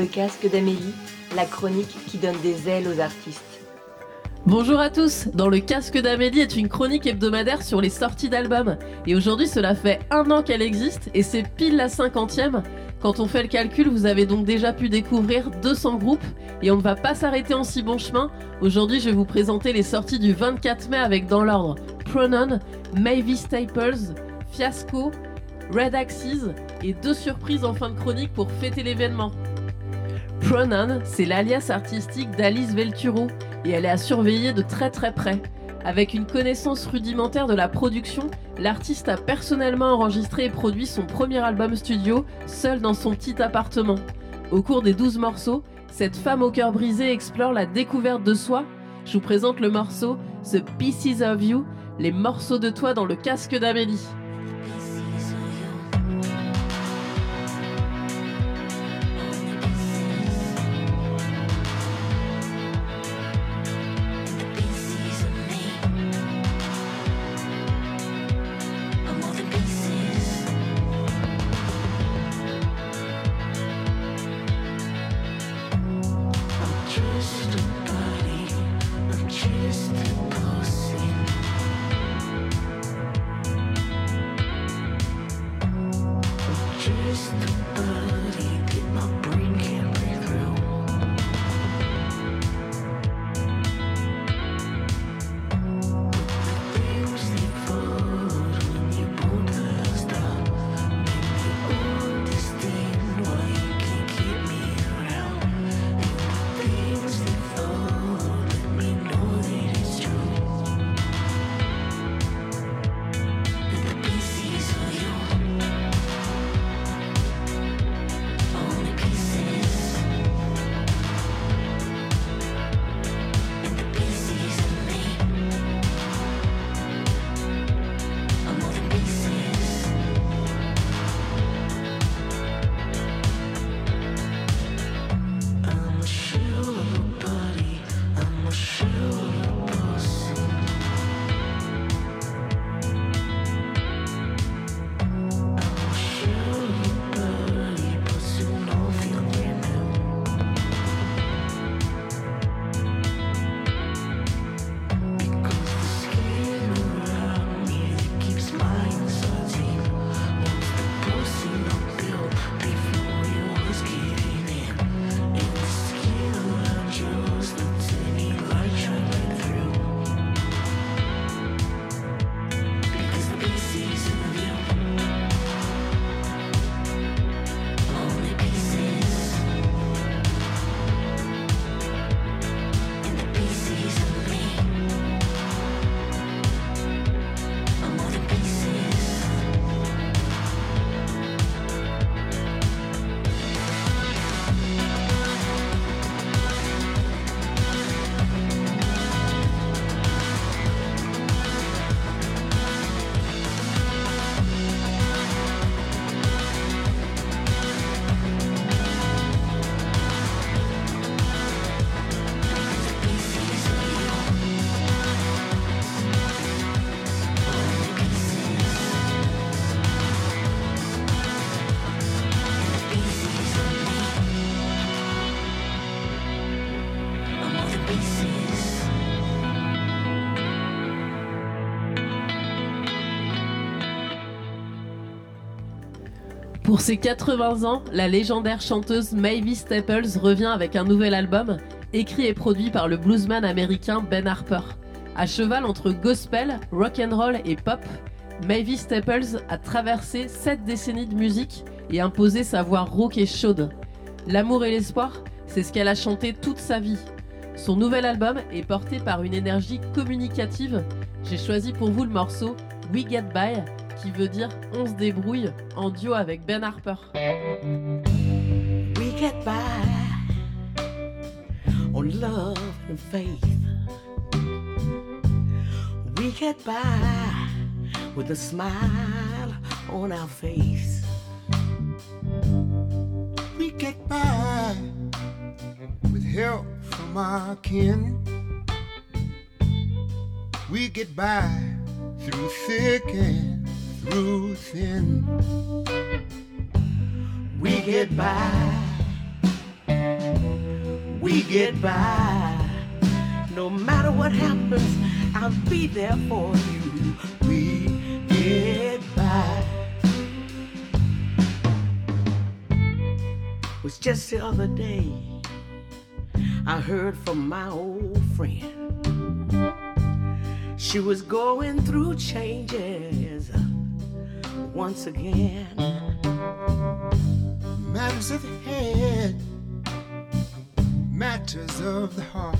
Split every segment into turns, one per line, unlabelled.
le casque d'Amélie, la chronique qui donne des ailes aux artistes.
Bonjour à tous, dans le casque d'Amélie est une chronique hebdomadaire sur les sorties d'albums. Et aujourd'hui cela fait un an qu'elle existe et c'est pile la cinquantième. Quand on fait le calcul, vous avez donc déjà pu découvrir 200 groupes et on ne va pas s'arrêter en si bon chemin. Aujourd'hui je vais vous présenter les sorties du 24 mai avec dans l'ordre Pronon, Mavis Staples, Fiasco, Red Axes et deux surprises en fin de chronique pour fêter l'événement. Pronon, c'est l'alias artistique d'Alice Velturo et elle est à surveiller de très très près. Avec une connaissance rudimentaire de la production, l'artiste a personnellement enregistré et produit son premier album studio seul dans son petit appartement. Au cours des 12 morceaux, cette femme au cœur brisé explore la découverte de soi. Je vous présente le morceau The Pieces of You, les morceaux de toi dans le casque d'Amélie. Pour ses 80 ans, la légendaire chanteuse Mavis Staples revient avec un nouvel album, écrit et produit par le bluesman américain Ben Harper. À cheval entre gospel, rock and roll et pop, Mavis Staples a traversé 7 décennies de musique et imposé sa voix rauque et chaude. L'amour et l'espoir, c'est ce qu'elle a chanté toute sa vie. Son nouvel album est porté par une énergie communicative. J'ai choisi pour vous le morceau We Get By, qui veut dire On se débrouille en duo avec Ben Harper.
We get by on love and faith. We get by with a smile on our face.
We get by with help from our kin. We get by through thick and through thin.
We get by we get by. No matter what happens, I'll be there for you. We get by. It Was just the other day, I heard from my old friend. She was going through changes once again.
Matters of the head, matters of the heart.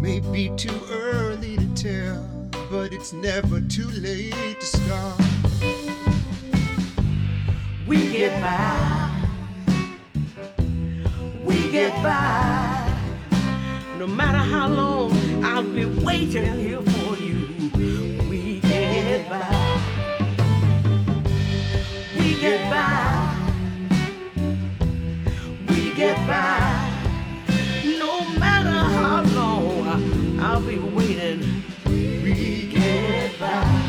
May be too early to tell, but it's never too late to start.
We get by. We get by. No matter how long, I'll be waiting here for you. We get by. We get by. We get by. No matter how long, I'll be waiting. We get by.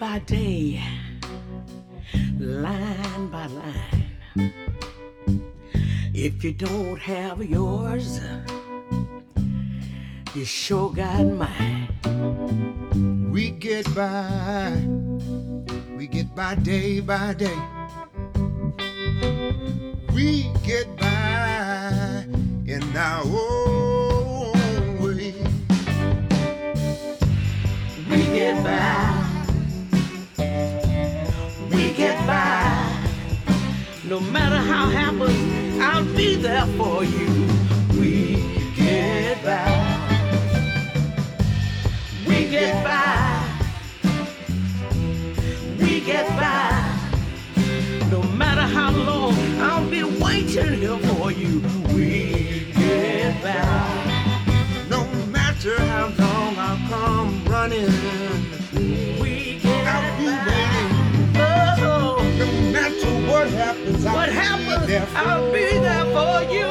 By day, line by line. If you don't have yours, you sure got mine.
We get by, we get by day by day. We get by in our own
No matter how happens, I'll be there for you. We get by. We get by. We get by. No matter how long, I'll be waiting here for you. We get by.
No matter how long I'll come running, What happens, I'll be there for
you.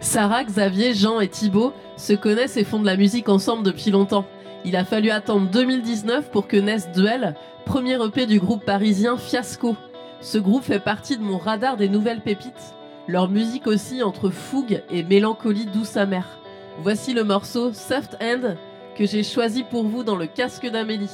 Sarah, Xavier, Jean et Thibaut se connaissent et font de la musique ensemble depuis longtemps. Il a fallu attendre 2019 pour que naisse Duel, premier EP du groupe parisien Fiasco. Ce groupe fait partie de mon radar des nouvelles pépites. Leur musique aussi entre fougue et mélancolie douce amère. Voici le morceau Soft End que j'ai choisi pour vous dans le casque d'Amélie.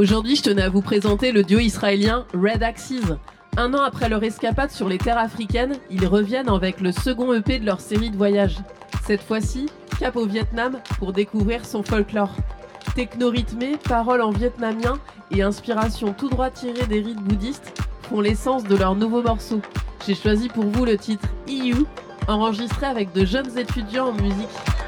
Aujourd'hui, je tenais à vous présenter le duo israélien Red Axes. Un an après leur escapade sur les terres africaines, ils reviennent avec le second EP de leur série de voyages. Cette fois-ci, cap au Vietnam pour découvrir son folklore. Techno-rythmé, paroles en vietnamien et inspiration tout droit tirée des rites bouddhistes font l'essence de leur nouveau morceau. J'ai choisi pour vous le titre EU, enregistré avec de jeunes étudiants en musique.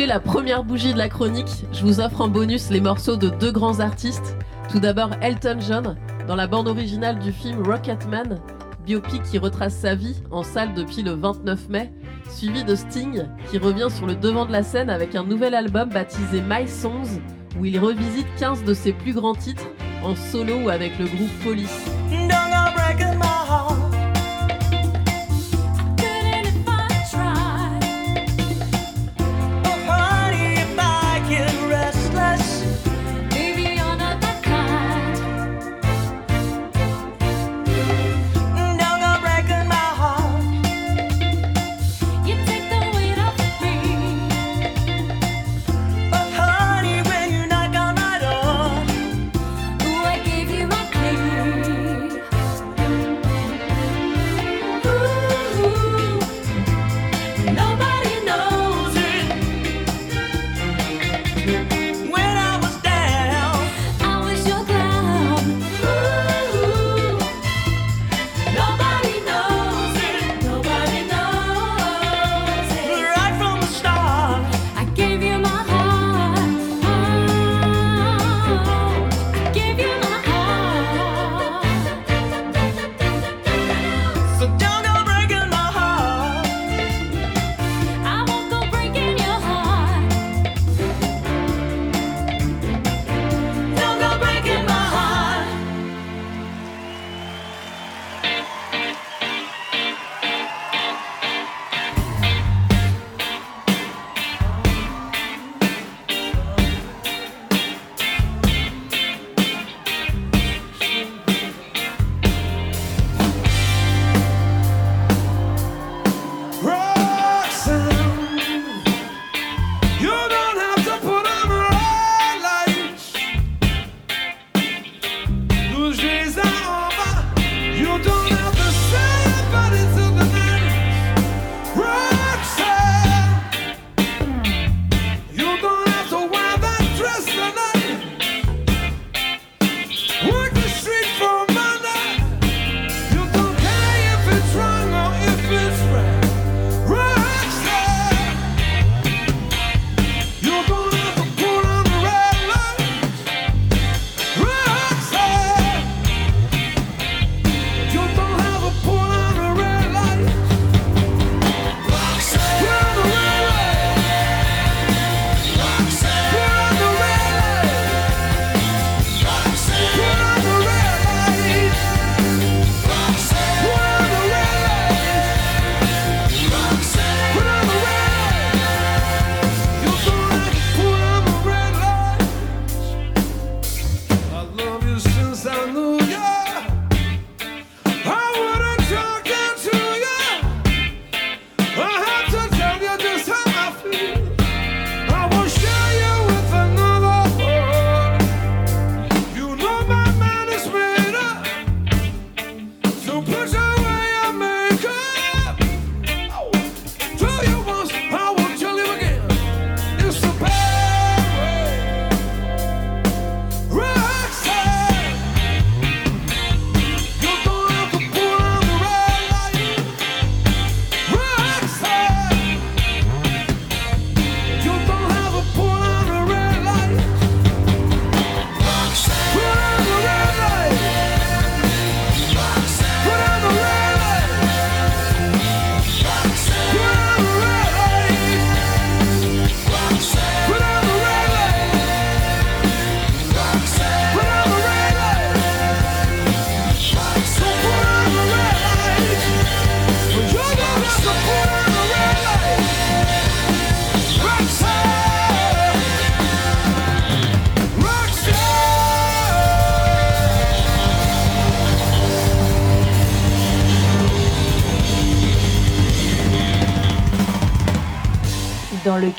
écouté la première bougie de la chronique, je vous offre en bonus les morceaux de deux grands artistes. Tout d'abord Elton John, dans la bande originale du film Rocketman, biopic qui retrace sa vie en salle depuis le 29 mai, suivi de Sting, qui revient sur le devant de la scène avec un nouvel album baptisé My Songs, où il revisite 15 de ses plus grands titres en solo ou avec le groupe Police.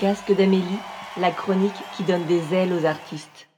Casque d'Amélie, la chronique qui donne des ailes aux artistes.